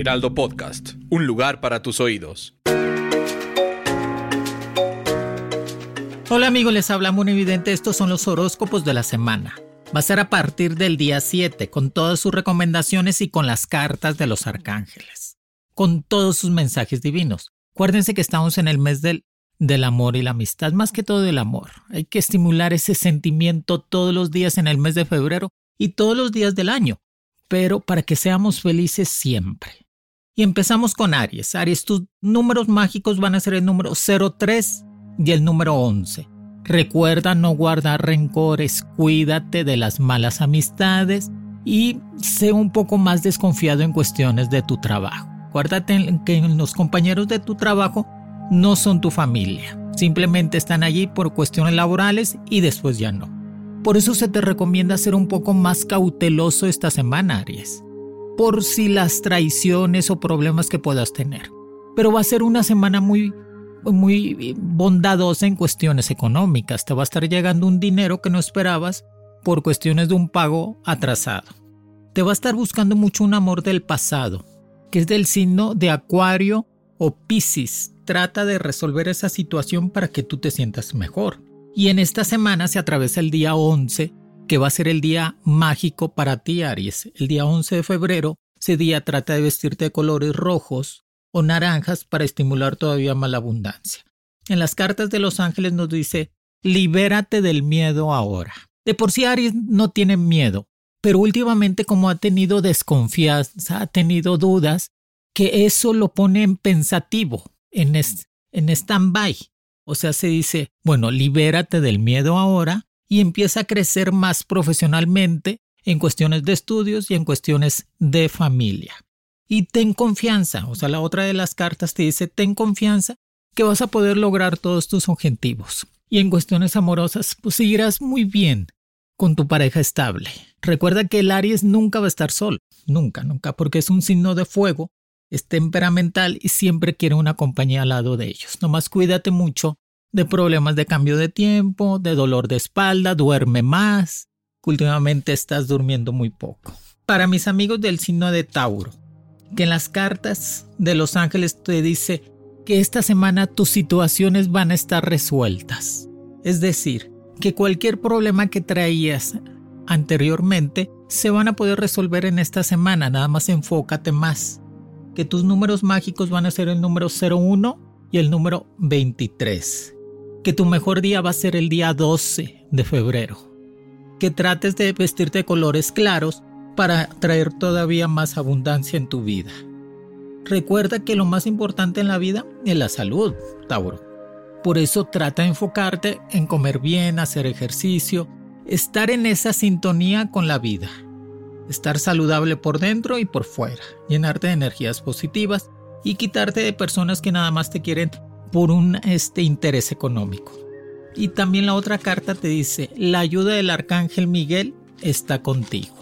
Heraldo Podcast, un lugar para tus oídos. Hola amigos, les habla muy evidente, estos son los horóscopos de la semana. Va a ser a partir del día 7, con todas sus recomendaciones y con las cartas de los arcángeles, con todos sus mensajes divinos. Acuérdense que estamos en el mes del, del amor y la amistad, más que todo del amor. Hay que estimular ese sentimiento todos los días en el mes de febrero y todos los días del año, pero para que seamos felices siempre. Y empezamos con Aries. Aries, tus números mágicos van a ser el número 03 y el número 11. Recuerda no guardar rencores, cuídate de las malas amistades y sé un poco más desconfiado en cuestiones de tu trabajo. Acuérdate que los compañeros de tu trabajo no son tu familia, simplemente están allí por cuestiones laborales y después ya no. Por eso se te recomienda ser un poco más cauteloso esta semana, Aries, por si las traiciones o problemas que puedas tener. Pero va a ser una semana muy muy bondadosa en cuestiones económicas. Te va a estar llegando un dinero que no esperabas por cuestiones de un pago atrasado. Te va a estar buscando mucho un amor del pasado, que es del signo de Acuario o Piscis. Trata de resolver esa situación para que tú te sientas mejor. Y en esta semana se atraviesa el día 11, que va a ser el día mágico para ti, Aries. El día 11 de febrero, ese día trata de vestirte de colores rojos, o naranjas para estimular todavía más la abundancia. En las cartas de los ángeles nos dice, libérate del miedo ahora. De por sí Aries no tiene miedo, pero últimamente como ha tenido desconfianza, ha tenido dudas, que eso lo pone en pensativo, en, en stand-by. O sea, se dice, bueno, libérate del miedo ahora y empieza a crecer más profesionalmente en cuestiones de estudios y en cuestiones de familia y ten confianza. O sea, la otra de las cartas te dice, ten confianza que vas a poder lograr todos tus objetivos. Y en cuestiones amorosas, pues seguirás muy bien con tu pareja estable. Recuerda que el Aries nunca va a estar solo, nunca, nunca, porque es un signo de fuego, es temperamental y siempre quiere una compañía al lado de ellos. Nomás cuídate mucho de problemas de cambio de tiempo, de dolor de espalda, duerme más, últimamente estás durmiendo muy poco. Para mis amigos del signo de Tauro, que en las cartas de los ángeles te dice que esta semana tus situaciones van a estar resueltas. Es decir, que cualquier problema que traías anteriormente se van a poder resolver en esta semana, nada más enfócate más. Que tus números mágicos van a ser el número 01 y el número 23. Que tu mejor día va a ser el día 12 de febrero. Que trates de vestirte de colores claros para traer todavía más abundancia en tu vida. Recuerda que lo más importante en la vida es la salud, Tauro. Por eso trata de enfocarte en comer bien, hacer ejercicio, estar en esa sintonía con la vida. Estar saludable por dentro y por fuera, llenarte de energías positivas y quitarte de personas que nada más te quieren por un este interés económico. Y también la otra carta te dice, la ayuda del arcángel Miguel está contigo.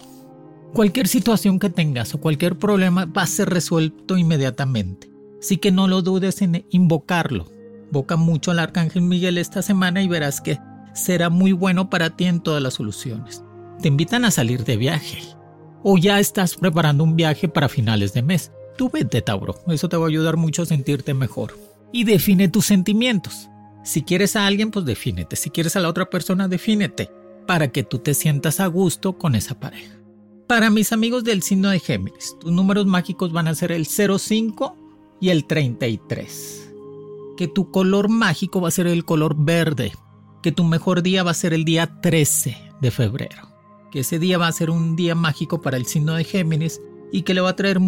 Cualquier situación que tengas o cualquier problema va a ser resuelto inmediatamente. Así que no lo dudes en invocarlo. Invoca mucho al Arcángel Miguel esta semana y verás que será muy bueno para ti en todas las soluciones. Te invitan a salir de viaje. O ya estás preparando un viaje para finales de mes. Tú vete, Tauro. Eso te va a ayudar mucho a sentirte mejor. Y define tus sentimientos. Si quieres a alguien, pues defínete. Si quieres a la otra persona, defínete. Para que tú te sientas a gusto con esa pareja. Para mis amigos del signo de Géminis, tus números mágicos van a ser el 05 y el 33. Que tu color mágico va a ser el color verde. Que tu mejor día va a ser el día 13 de febrero. Que ese día va a ser un día mágico para el signo de Géminis y que le va a traer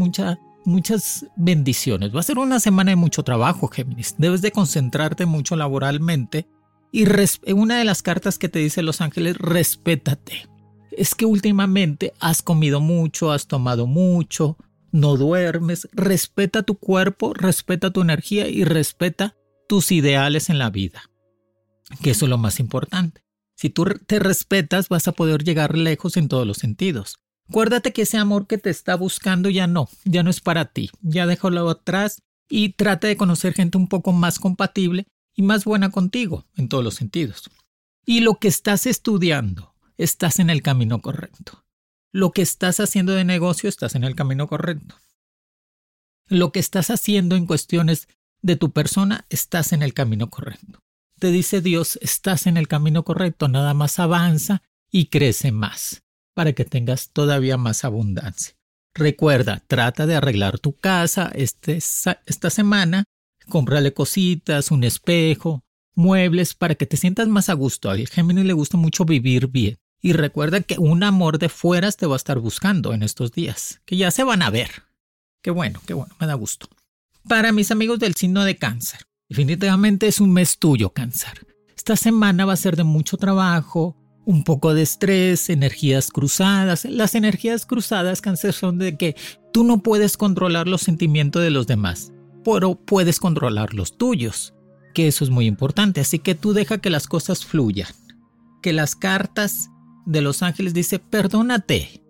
muchas bendiciones. Va a ser una semana de mucho trabajo, Géminis. Debes de concentrarte mucho laboralmente. Y una de las cartas que te dice Los Ángeles, respétate es que últimamente has comido mucho, has tomado mucho, no duermes, respeta tu cuerpo, respeta tu energía y respeta tus ideales en la vida, que eso es lo más importante. Si tú te respetas, vas a poder llegar lejos en todos los sentidos. Acuérdate que ese amor que te está buscando ya no, ya no es para ti, ya déjalo atrás y trata de conocer gente un poco más compatible y más buena contigo en todos los sentidos. Y lo que estás estudiando, estás en el camino correcto. Lo que estás haciendo de negocio, estás en el camino correcto. Lo que estás haciendo en cuestiones de tu persona, estás en el camino correcto. Te dice Dios, estás en el camino correcto, nada más avanza y crece más, para que tengas todavía más abundancia. Recuerda, trata de arreglar tu casa este, esta semana, cómprale cositas, un espejo, muebles, para que te sientas más a gusto. Al Géminis le gusta mucho vivir bien. Y recuerda que un amor de fueras te va a estar buscando en estos días, que ya se van a ver. Qué bueno, qué bueno, me da gusto. Para mis amigos del signo de cáncer, definitivamente es un mes tuyo, cáncer. Esta semana va a ser de mucho trabajo, un poco de estrés, energías cruzadas. Las energías cruzadas, cáncer, son de que tú no puedes controlar los sentimientos de los demás, pero puedes controlar los tuyos, que eso es muy importante. Así que tú deja que las cosas fluyan, que las cartas de los ángeles dice, perdónate,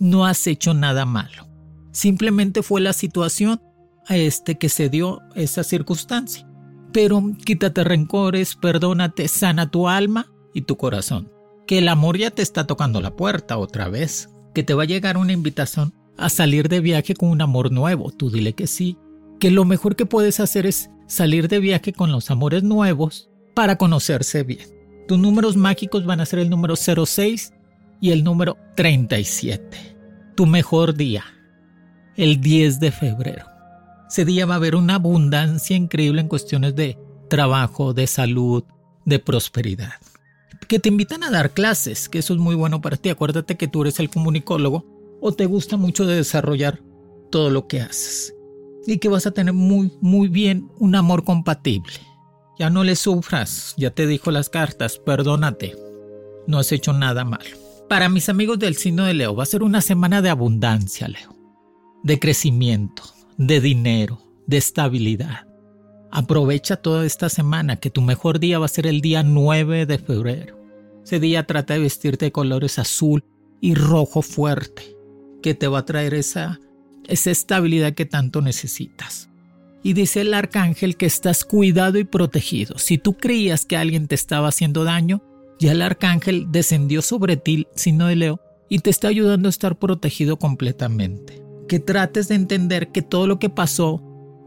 no has hecho nada malo. Simplemente fue la situación a este que se dio esa circunstancia. Pero quítate rencores, perdónate, sana tu alma y tu corazón. Que el amor ya te está tocando la puerta otra vez. Que te va a llegar una invitación a salir de viaje con un amor nuevo. Tú dile que sí. Que lo mejor que puedes hacer es salir de viaje con los amores nuevos para conocerse bien. Tus números mágicos van a ser el número 06 y el número 37. Tu mejor día, el 10 de febrero. Ese día va a haber una abundancia increíble en cuestiones de trabajo, de salud, de prosperidad. Que te invitan a dar clases, que eso es muy bueno para ti. Acuérdate que tú eres el comunicólogo o te gusta mucho de desarrollar todo lo que haces. Y que vas a tener muy, muy bien un amor compatible. Ya no le sufras, ya te dijo las cartas, perdónate. No has hecho nada malo. Para mis amigos del signo de Leo, va a ser una semana de abundancia, Leo. De crecimiento, de dinero, de estabilidad. Aprovecha toda esta semana, que tu mejor día va a ser el día 9 de febrero. Ese día trata de vestirte de colores azul y rojo fuerte, que te va a traer esa, esa estabilidad que tanto necesitas. Y dice el arcángel que estás cuidado y protegido. Si tú creías que alguien te estaba haciendo daño, ya el arcángel descendió sobre ti, sino de Leo, y te está ayudando a estar protegido completamente. Que trates de entender que todo lo que pasó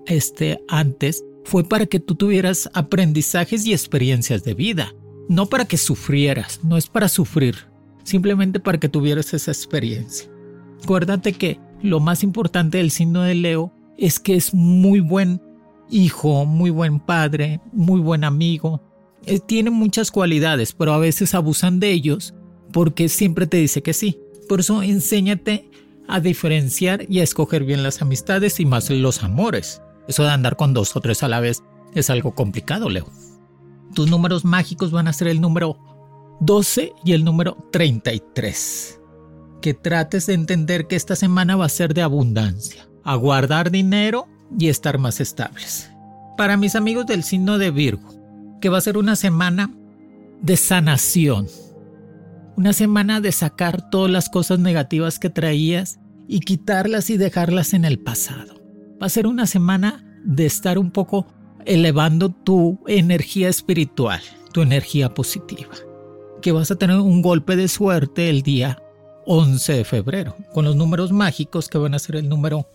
este antes fue para que tú tuvieras aprendizajes y experiencias de vida, no para que sufrieras, no es para sufrir, simplemente para que tuvieras esa experiencia. Acuérdate que lo más importante del signo de Leo es que es muy buen hijo, muy buen padre, muy buen amigo. Eh, tiene muchas cualidades, pero a veces abusan de ellos porque siempre te dice que sí. Por eso enséñate a diferenciar y a escoger bien las amistades y más los amores. Eso de andar con dos o tres a la vez es algo complicado, Leo. Tus números mágicos van a ser el número 12 y el número 33. Que trates de entender que esta semana va a ser de abundancia a guardar dinero y estar más estables. Para mis amigos del signo de Virgo, que va a ser una semana de sanación, una semana de sacar todas las cosas negativas que traías y quitarlas y dejarlas en el pasado. Va a ser una semana de estar un poco elevando tu energía espiritual, tu energía positiva. Que vas a tener un golpe de suerte el día 11 de febrero, con los números mágicos que van a ser el número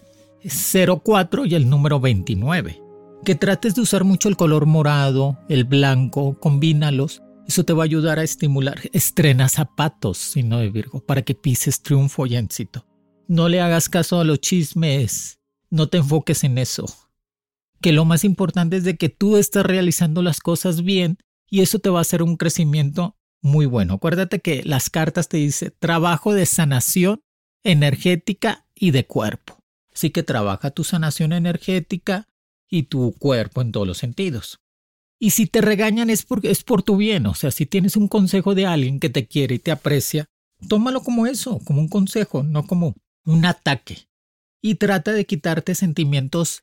04 y el número 29. Que trates de usar mucho el color morado, el blanco, combínalos. Eso te va a ayudar a estimular. Estrena zapatos, sino de Virgo, para que pises triunfo y éxito. No le hagas caso a los chismes. No te enfoques en eso. Que lo más importante es de que tú estás realizando las cosas bien y eso te va a hacer un crecimiento muy bueno. Acuérdate que las cartas te dicen trabajo de sanación energética y de cuerpo. Así que trabaja tu sanación energética y tu cuerpo en todos los sentidos. Y si te regañan es, porque es por tu bien, o sea, si tienes un consejo de alguien que te quiere y te aprecia, tómalo como eso, como un consejo, no como un ataque. Y trata de quitarte sentimientos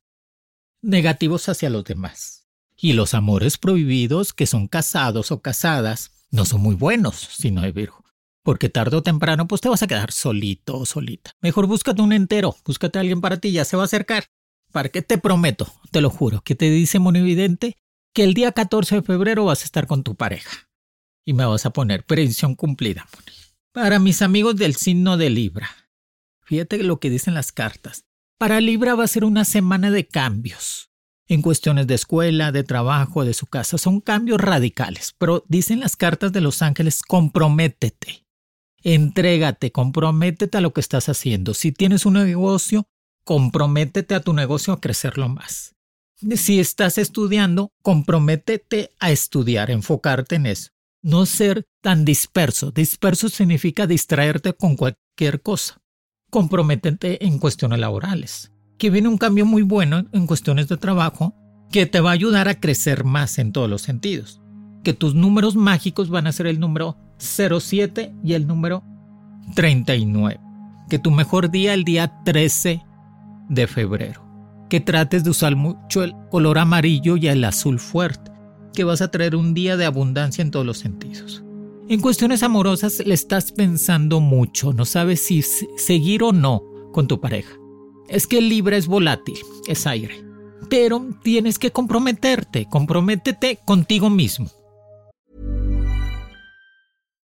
negativos hacia los demás. Y los amores prohibidos que son casados o casadas no son muy buenos si no hay Virgo. Porque tarde o temprano pues te vas a quedar solito o solita. Mejor búscate un entero, búscate a alguien para ti, ya se va a acercar. ¿Para qué te prometo? Te lo juro, que te dice Monividente que el día 14 de febrero vas a estar con tu pareja. Y me vas a poner predicción cumplida, Moni. Para mis amigos del signo de Libra, fíjate lo que dicen las cartas. Para Libra va a ser una semana de cambios. En cuestiones de escuela, de trabajo, de su casa, son cambios radicales. Pero dicen las cartas de los ángeles, comprométete. Entrégate, comprométete a lo que estás haciendo. Si tienes un negocio, comprométete a tu negocio a crecerlo más. Si estás estudiando, comprométete a estudiar, enfocarte en eso no ser tan disperso. Disperso significa distraerte con cualquier cosa. Comprométete en cuestiones laborales. Que viene un cambio muy bueno en cuestiones de trabajo que te va a ayudar a crecer más en todos los sentidos. Que tus números mágicos van a ser el número 07 y el número 39. Que tu mejor día el día 13 de febrero. Que trates de usar mucho el color amarillo y el azul fuerte que vas a traer un día de abundancia en todos los sentidos. En cuestiones amorosas le estás pensando mucho, no sabes si seguir o no con tu pareja. Es que Libra es volátil, es aire. Pero tienes que comprometerte, comprométete contigo mismo.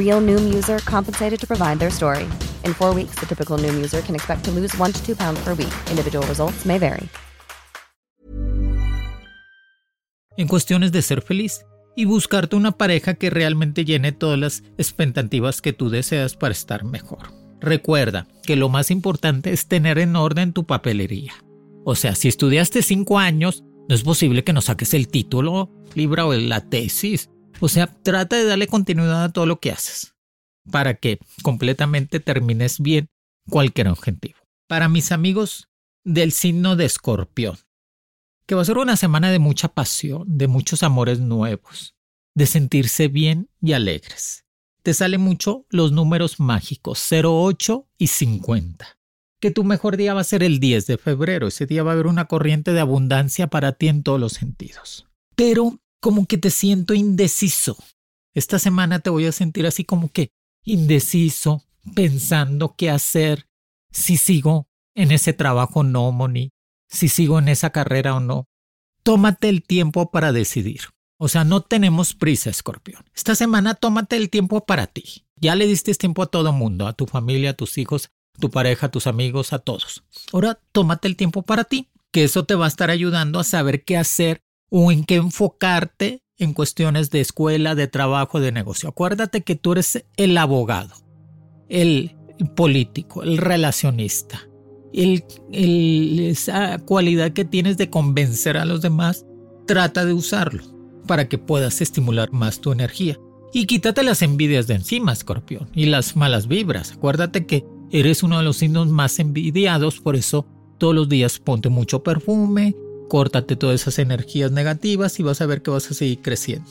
Real Noom user compensated to provide their story. In four weeks, the typical Noom user can expect to lose one to two pounds per week. Individual results may vary. En cuestiones de ser feliz y buscarte una pareja que realmente llene todas las expectativas que tú deseas para estar mejor. Recuerda que lo más importante es tener en orden tu papelería. O sea, si estudiaste cinco años, no es posible que no saques el título, libro o la tesis. O sea, trata de darle continuidad a todo lo que haces para que completamente termines bien cualquier objetivo. Para mis amigos del signo de escorpión, que va a ser una semana de mucha pasión, de muchos amores nuevos, de sentirse bien y alegres te salen mucho los números mágicos 08 y 50. Que tu mejor día va a ser el 10 de febrero. Ese día va a haber una corriente de abundancia para ti en todos los sentidos. Pero como que te siento indeciso. Esta semana te voy a sentir así como que indeciso, pensando qué hacer, si sigo en ese trabajo o no, Moni, si sigo en esa carrera o no. Tómate el tiempo para decidir. O sea, no tenemos prisa, escorpión. Esta semana tómate el tiempo para ti. Ya le diste tiempo a todo mundo, a tu familia, a tus hijos, a tu pareja, a tus amigos, a todos. Ahora tómate el tiempo para ti, que eso te va a estar ayudando a saber qué hacer o en qué enfocarte en cuestiones de escuela, de trabajo, de negocio. Acuérdate que tú eres el abogado, el político, el relacionista, el, esa cualidad que tienes de convencer a los demás, trata de usarlo para que puedas estimular más tu energía. Y quítate las envidias de encima, escorpión, y las malas vibras. Acuérdate que eres uno de los signos más envidiados, por eso Todos los días ponte mucho perfume, córtate todas esas energías negativas y vas a ver que vas a seguir creciendo.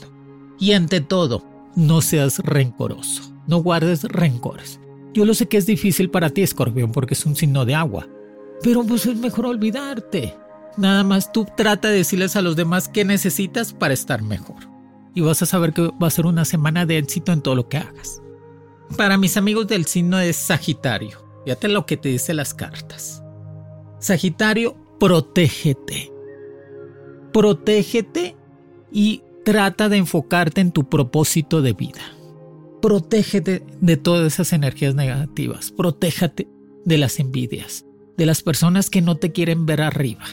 Y ante todo, no seas rencoroso, no guardes rencores. Yo lo sé que es difícil para ti, escorpión, porque es un signo de agua, pero pues es mejor olvidarte. Nada más tú trata de decirles a los demás qué necesitas para estar mejor. Y vas a saber que va a ser una semana de éxito en todo lo que hagas. Para mis amigos del signo de Sagitario, fíjate lo que te dice las cartas. Sagitario, protégete. Protégete y trata de enfocarte en tu propósito de vida. Protégete de todas esas energías negativas. Protégate de las envidias, de las personas que no te quieren ver arriba.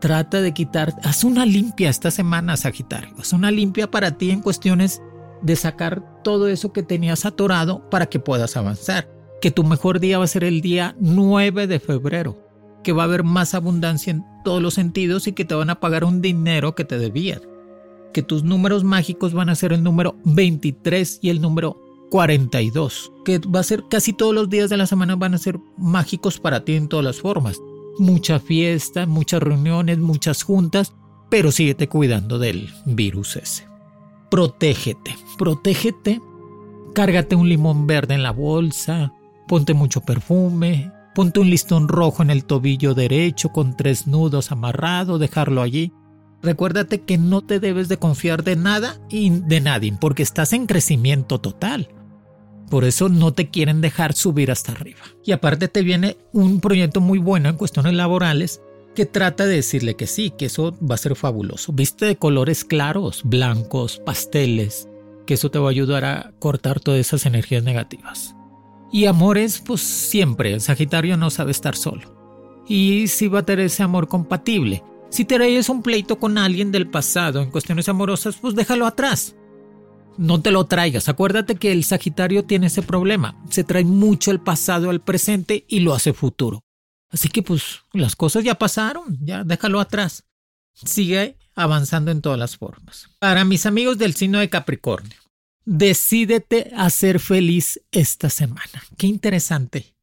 Trata de quitar, haz una limpia esta semana, Sagitario. Haz una limpia para ti en cuestiones de sacar todo eso que tenías atorado para que puedas avanzar. Que tu mejor día va a ser el día 9 de febrero. Que va a haber más abundancia en todos los sentidos y que te van a pagar un dinero que te debían. Que tus números mágicos van a ser el número 23 y el número 42. Que va a ser casi todos los días de la semana van a ser mágicos para ti en todas las formas mucha fiesta, muchas reuniones, muchas juntas, pero síguete cuidando del virus ese. Protégete, protégete, cárgate un limón verde en la bolsa, ponte mucho perfume, ponte un listón rojo en el tobillo derecho con tres nudos amarrado, dejarlo allí. Recuérdate que no te debes de confiar de nada y de nadie, porque estás en crecimiento total. Por eso no te quieren dejar subir hasta arriba. Y aparte te viene un proyecto muy bueno en cuestiones laborales que trata de decirle que sí, que eso va a ser fabuloso. Viste de colores claros, blancos, pasteles, que eso te va a ayudar a cortar todas esas energías negativas. Y amores, pues siempre, el Sagitario no sabe estar solo. Y si va a tener ese amor compatible. Si traes un pleito con alguien del pasado en cuestiones amorosas, pues déjalo atrás no te lo traigas. Acuérdate que el Sagitario tiene ese problema. Se trae mucho el pasado al presente y lo hace futuro. Así que pues las cosas ya pasaron, ya déjalo atrás. Sigue avanzando en todas las formas. Para mis amigos del signo de Capricornio, decídete a ser feliz esta semana. Qué interesante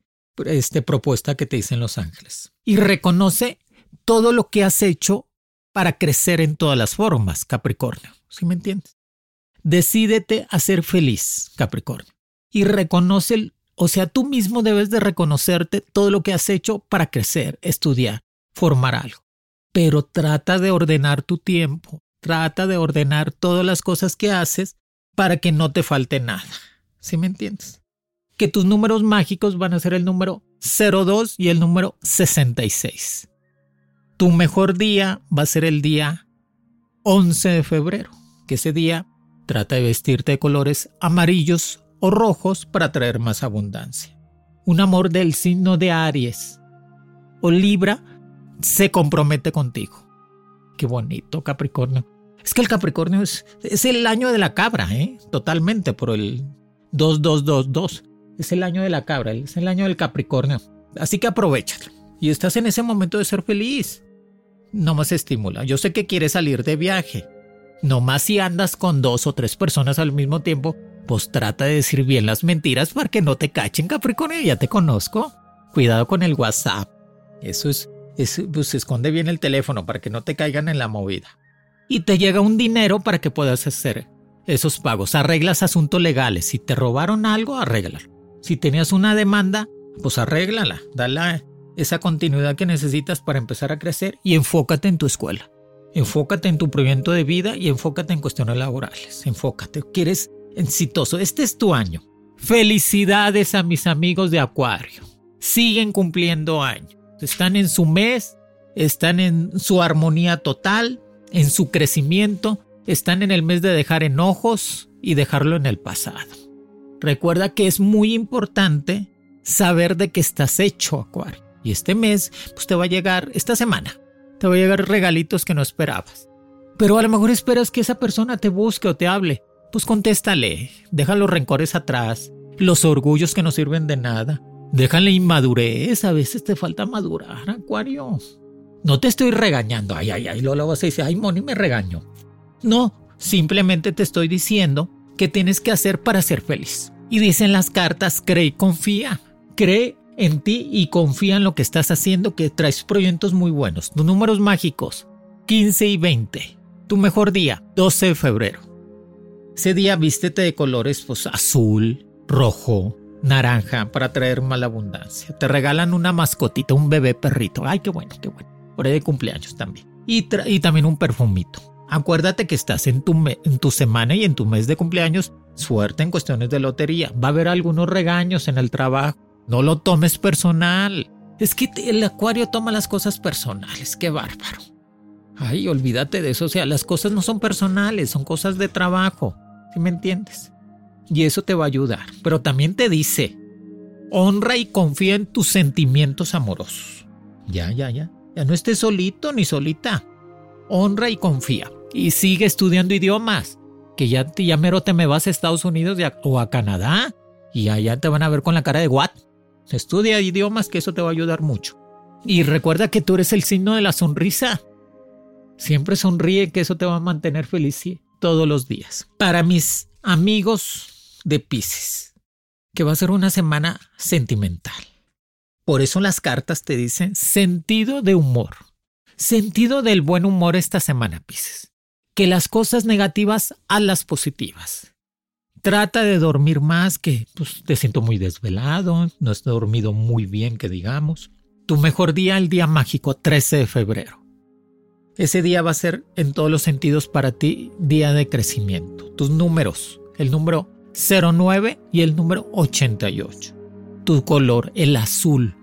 esta propuesta que te dicen los ángeles. Y reconoce todo lo que has hecho para crecer en todas las formas, Capricornio. ¿Sí me entiendes? Decídete a ser feliz, Capricornio. Y reconoce, o sea, tú mismo debes de reconocerte todo lo que has hecho para crecer, estudiar, formar algo. Pero trata de ordenar tu tiempo, trata de ordenar todas las cosas que haces para que no te falte nada. ¿Sí me entiendes? Que tus números mágicos van a ser el número 02 y el número 66. Tu mejor día va a ser el día 11 de febrero, que ese día Trata de vestirte de colores amarillos o rojos para traer más abundancia. Un amor del signo de Aries o Libra se compromete contigo. Qué bonito, Capricornio. Es que el Capricornio es, el año de la cabra, ¿eh? Totalmente, por el 2222. Es el año de la cabra, es el año del Capricornio. Así que aprovechalo. Y estás en ese momento de ser feliz. No más estimula. Yo sé que quieres salir de viaje. No más si andas con dos o tres personas al mismo tiempo, pues trata de decir bien las mentiras para que no te cachen, Capricornio, ya te conozco. Cuidado con el WhatsApp. Eso es, es pues esconde bien el teléfono para que no te caigan en la movida. Y te llega un dinero para que puedas hacer esos pagos. Arreglas asuntos legales. Si te robaron algo, arréglalo. Si tenías una demanda, pues arréglala. Dale esa continuidad que necesitas para empezar a crecer y enfócate en tu escuela. Enfócate en tu proyecto de vida y enfócate en cuestiones laborales. Enfócate. Quieres exitoso. Este es tu año. Felicidades a mis amigos de Acuario. Siguen cumpliendo años. Están en su mes, están en su armonía total, en su crecimiento, están en el mes de dejar enojos y dejarlo en el pasado. Recuerda que es muy importante saber de qué estás hecho, Acuario. Y este mes, pues te va a llegar esta semana te va a llegar regalitos que no esperabas. Pero a lo mejor esperas que esa persona te busque o te hable. Pues contéstale, deja los rencores atrás, los orgullos que no sirven de nada. Déjale inmadurez, a veces te falta madurar, Acuario. No te estoy regañando, ay, ay, ay, luego vas a decir, ay, Moni, me regaño. No, simplemente te estoy diciendo qué tienes que hacer para ser feliz. Y dicen las cartas, cree y confía. Cree en ti y confía en lo que estás haciendo, que traes proyectos muy buenos. Tus números mágicos, 15 y 20. Tu mejor día, 12 de febrero. Ese día vístete de colores pues, azul, rojo, naranja para traer mala abundancia. Te regalan una mascotita, un bebé perrito. Ay, qué bueno, qué bueno. Por ahí de cumpleaños también. Y, también un perfumito. Acuérdate que estás en tu, en tu semana y en tu mes de cumpleaños. Suerte en cuestiones de lotería. Va a haber algunos regaños en el trabajo. No lo tomes personal. Es que el acuario toma las cosas personales. Qué bárbaro. Ay, olvídate de eso. O sea, las cosas no son personales, son cosas de trabajo. ¿Sí me entiendes? Y eso te va a ayudar. Pero también te dice, honra y confía en tus sentimientos amorosos. Ya, ya, ya. Ya no estés solito ni solita. Honra y confía. Y sigue estudiando idiomas. Que ya, ya mero te me vas a Estados Unidos o a Canadá. Y allá te van a ver con la cara de what. Estudia idiomas que eso te va a ayudar mucho. Y recuerda que tú eres el signo de la sonrisa. Siempre sonríe que eso te va a mantener feliz todos los días. Para mis amigos de Pisces, que va a ser una semana sentimental. Por eso las cartas te dicen sentido de humor. Sentido del buen humor esta semana, Pisces. Que las cosas negativas a las positivas. Trata de dormir más, que pues, te siento muy desvelado, no has dormido muy bien, que digamos. Tu mejor día, el día mágico, 13 de febrero. Ese día va a ser en todos los sentidos para ti día de crecimiento. Tus números, el número 09 y el número 88. Tu color, el azul,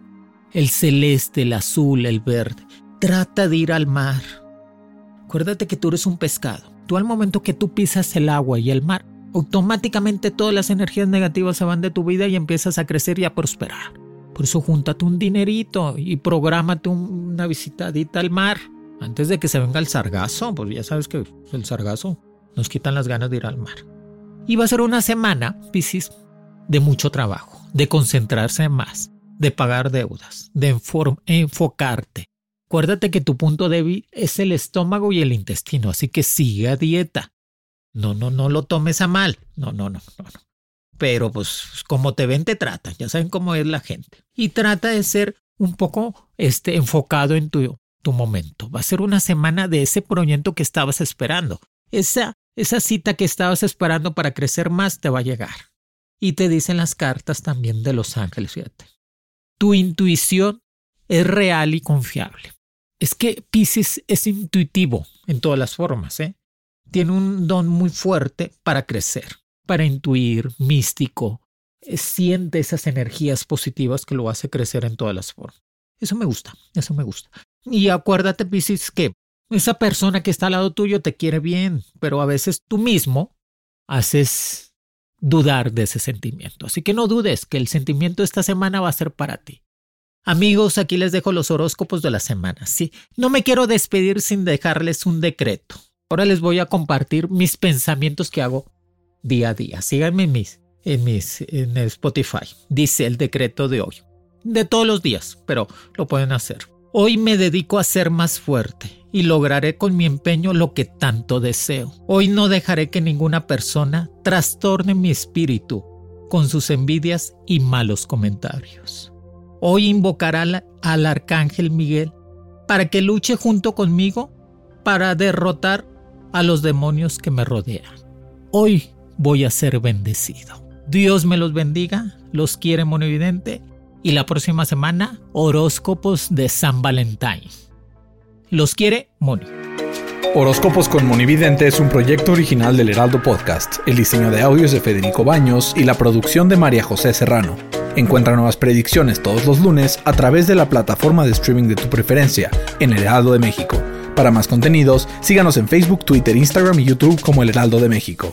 el celeste, el azul, el verde. Trata de ir al mar. Acuérdate que tú eres un pescado. Tú al momento que tú pisas el agua y el mar, automáticamente todas las energías negativas se van de tu vida y empiezas a crecer y a prosperar. Por eso júntate un dinerito y prográmate una visitadita al mar antes de que se venga el sargazo, pues ya sabes que el sargazo nos quitan las ganas de ir al mar. Y va a ser una semana, Piscis, de mucho trabajo, de concentrarse más, de pagar deudas, de enfocarte. Acuérdate que tu punto débil es el estómago y el intestino, así que sigue a dieta. No, no, no lo tomes a mal. No, no, no, no, no. Pero pues como te ven, te tratan. Ya saben cómo es la gente. Y trata de ser un poco este, enfocado en tu, tu momento. Va a ser una semana de ese proyecto que estabas esperando. Esa, esa cita que estabas esperando para crecer más te va a llegar. Y te dicen las cartas también de los ángeles, fíjate. Tu intuición es real y confiable. Es que Pisces es intuitivo en todas las formas, ¿eh? tiene un don muy fuerte para crecer, para intuir, místico, eh, siente esas energías positivas que lo hace crecer en todas las formas. Eso me gusta, eso me gusta. Y acuérdate, Piscis, que esa persona que está al lado tuyo te quiere bien, pero a veces tú mismo haces dudar de ese sentimiento. Así que no dudes que el sentimiento esta semana va a ser para ti. Amigos, aquí les dejo los horóscopos de la semana. Sí, no me quiero despedir sin dejarles un decreto. Ahora les voy a compartir mis pensamientos que hago día a día. Síganme en mis, en mis, en Spotify. Dice el decreto de hoy. De todos los días, pero lo pueden hacer. Hoy me dedico a ser más fuerte y lograré con mi empeño lo que tanto deseo. Hoy no dejaré que ninguna persona trastorne mi espíritu con sus envidias y malos comentarios. Hoy invocará al, al arcángel Miguel para que luche junto conmigo para derrotar a los demonios que me rodean. Hoy voy a ser bendecido. Dios me los bendiga, los quiere Monividente y la próxima semana horóscopos de San Valentín. Los quiere Moni. Horóscopos con Monividente es un proyecto original del Heraldo Podcast. El diseño de audios de Federico Baños y la producción de María José Serrano. Encuentra nuevas predicciones todos los lunes a través de la plataforma de streaming de tu preferencia en El Heraldo de México. Para más contenidos, síganos en Facebook, Twitter, Instagram y YouTube como El Heraldo de México.